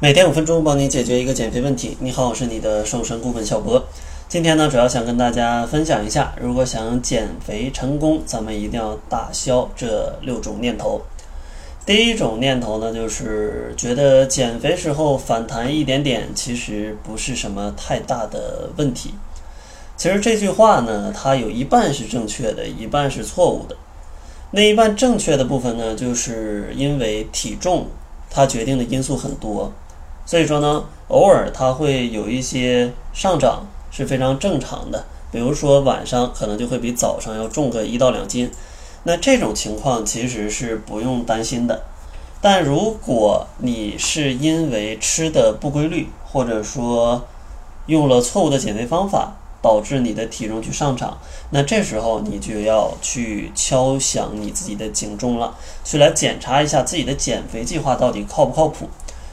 每天五分钟，帮你解决一个减肥问题。你好，我是你的瘦身顾问小博。今天呢，主要想跟大家分享一下，如果想减肥成功，咱们一定要打消这六种念头。第一种念头呢，就是觉得减肥时候反弹一点点，其实不是什么太大的问题。其实这句话呢，它有一半是正确的，一半是错误的。那一半正确的部分呢，就是因为体重它决定的因素很多。所以说呢，偶尔它会有一些上涨是非常正常的。比如说晚上可能就会比早上要重个一到两斤，那这种情况其实是不用担心的。但如果你是因为吃的不规律，或者说用了错误的减肥方法，导致你的体重去上涨，那这时候你就要去敲响你自己的警钟了，去来检查一下自己的减肥计划到底靠不靠谱。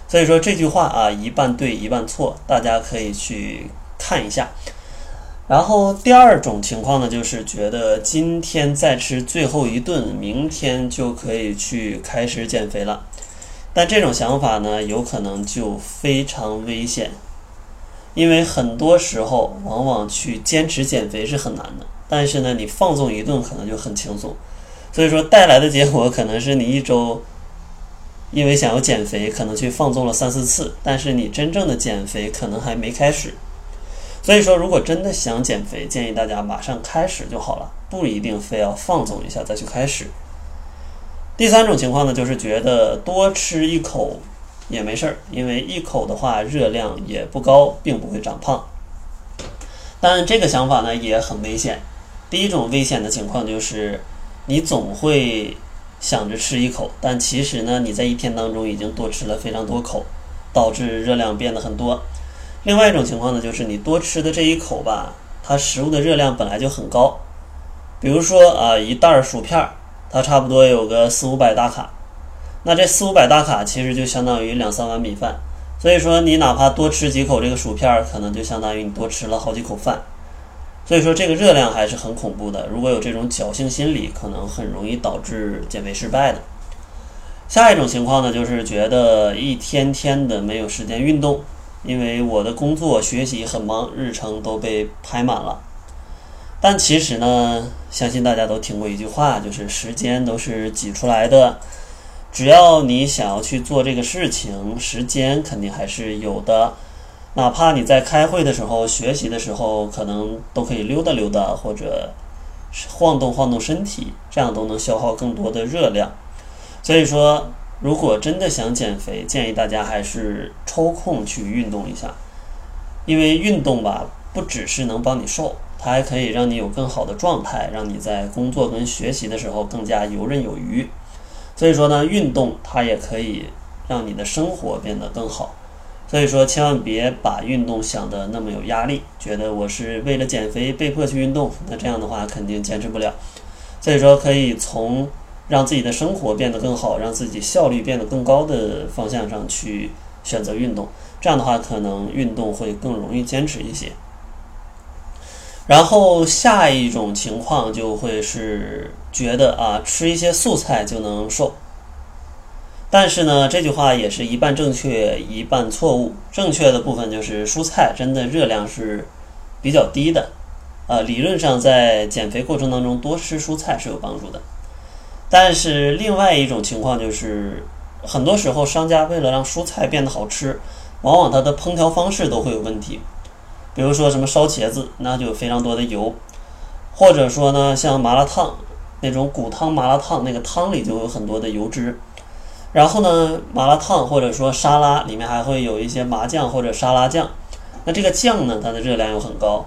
所以说这句话啊，一半对一半错，大家可以去看一下。然后第二种情况呢，就是觉得今天再吃最后一顿，明天就可以去开始减肥了。但这种想法呢，有可能就非常危险，因为很多时候往往去坚持减肥是很难的，但是呢，你放纵一顿可能就很轻松。所以说带来的结果可能是你一周。因为想要减肥，可能去放纵了三四次，但是你真正的减肥可能还没开始。所以说，如果真的想减肥，建议大家马上开始就好了，不一定非要放纵一下再去开始。第三种情况呢，就是觉得多吃一口也没事儿，因为一口的话热量也不高，并不会长胖。但这个想法呢也很危险。第一种危险的情况就是，你总会。想着吃一口，但其实呢，你在一天当中已经多吃了非常多口，导致热量变得很多。另外一种情况呢，就是你多吃的这一口吧，它食物的热量本来就很高。比如说啊，一袋薯片，它差不多有个四五百大卡，那这四五百大卡其实就相当于两三碗米饭。所以说，你哪怕多吃几口这个薯片，可能就相当于你多吃了好几口饭。所以说这个热量还是很恐怖的。如果有这种侥幸心理，可能很容易导致减肥失败的。下一种情况呢，就是觉得一天天的没有时间运动，因为我的工作学习很忙，日程都被排满了。但其实呢，相信大家都听过一句话，就是时间都是挤出来的。只要你想要去做这个事情，时间肯定还是有的。哪怕你在开会的时候、学习的时候，可能都可以溜达溜达，或者晃动晃动身体，这样都能消耗更多的热量。所以说，如果真的想减肥，建议大家还是抽空去运动一下，因为运动吧，不只是能帮你瘦，它还可以让你有更好的状态，让你在工作跟学习的时候更加游刃有余。所以说呢，运动它也可以让你的生活变得更好。所以说，千万别把运动想的那么有压力，觉得我是为了减肥被迫去运动，那这样的话肯定坚持不了。所以说，可以从让自己的生活变得更好，让自己效率变得更高的方向上去选择运动，这样的话可能运动会更容易坚持一些。然后下一种情况就会是觉得啊，吃一些素菜就能瘦。但是呢，这句话也是一半正确，一半错误。正确的部分就是蔬菜真的热量是比较低的，呃，理论上在减肥过程当中多吃蔬菜是有帮助的。但是另外一种情况就是，很多时候商家为了让蔬菜变得好吃，往往它的烹调方式都会有问题。比如说什么烧茄子，那就有非常多的油；或者说呢，像麻辣烫那种骨汤麻辣烫，那个汤里就有很多的油脂。然后呢，麻辣烫或者说沙拉里面还会有一些麻酱或者沙拉酱，那这个酱呢，它的热量又很高，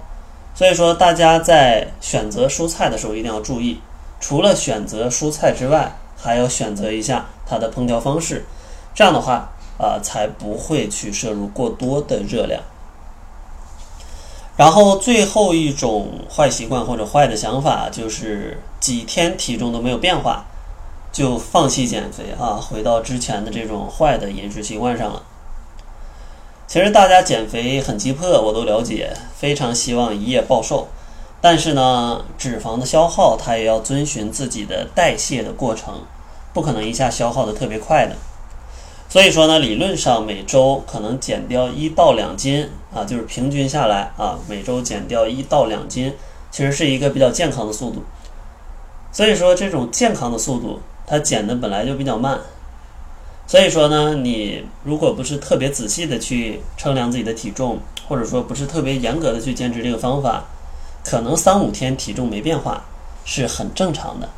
所以说大家在选择蔬菜的时候一定要注意，除了选择蔬菜之外，还要选择一下它的烹调方式，这样的话啊，才不会去摄入过多的热量。然后最后一种坏习惯或者坏的想法就是几天体重都没有变化。就放弃减肥啊，回到之前的这种坏的饮食习惯上了。其实大家减肥很急迫，我都了解，非常希望一夜暴瘦。但是呢，脂肪的消耗它也要遵循自己的代谢的过程，不可能一下消耗的特别快的。所以说呢，理论上每周可能减掉一到两斤啊，就是平均下来啊，每周减掉一到两斤，其实是一个比较健康的速度。所以说，这种健康的速度，它减的本来就比较慢。所以说呢，你如果不是特别仔细的去称量自己的体重，或者说不是特别严格的去坚持这个方法，可能三五天体重没变化是很正常的。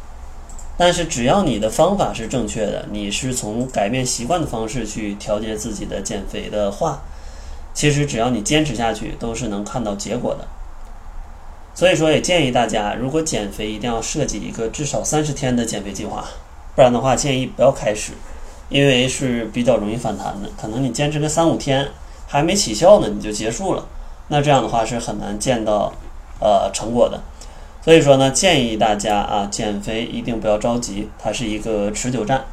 但是只要你的方法是正确的，你是从改变习惯的方式去调节自己的减肥的话，其实只要你坚持下去，都是能看到结果的。所以说，也建议大家，如果减肥一定要设计一个至少三十天的减肥计划，不然的话，建议不要开始，因为是比较容易反弹的。可能你坚持个三五天还没起效呢，你就结束了，那这样的话是很难见到呃成果的。所以说呢，建议大家啊，减肥一定不要着急，它是一个持久战。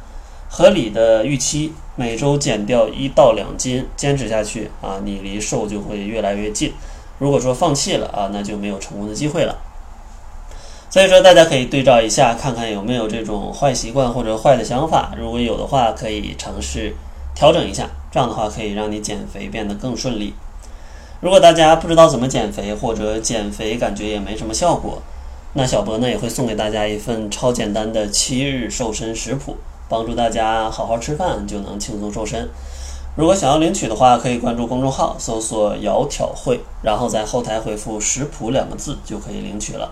合理的预期，每周减掉一到两斤，坚持下去啊，你离瘦就会越来越近。如果说放弃了啊，那就没有成功的机会了。所以说，大家可以对照一下，看看有没有这种坏习惯或者坏的想法。如果有的话，可以尝试调整一下，这样的话可以让你减肥变得更顺利。如果大家不知道怎么减肥，或者减肥感觉也没什么效果，那小博呢也会送给大家一份超简单的七日瘦身食谱，帮助大家好好吃饭就能轻松瘦身。如果想要领取的话，可以关注公众号，搜索“窈窕会”，然后在后台回复“食谱”两个字就可以领取了。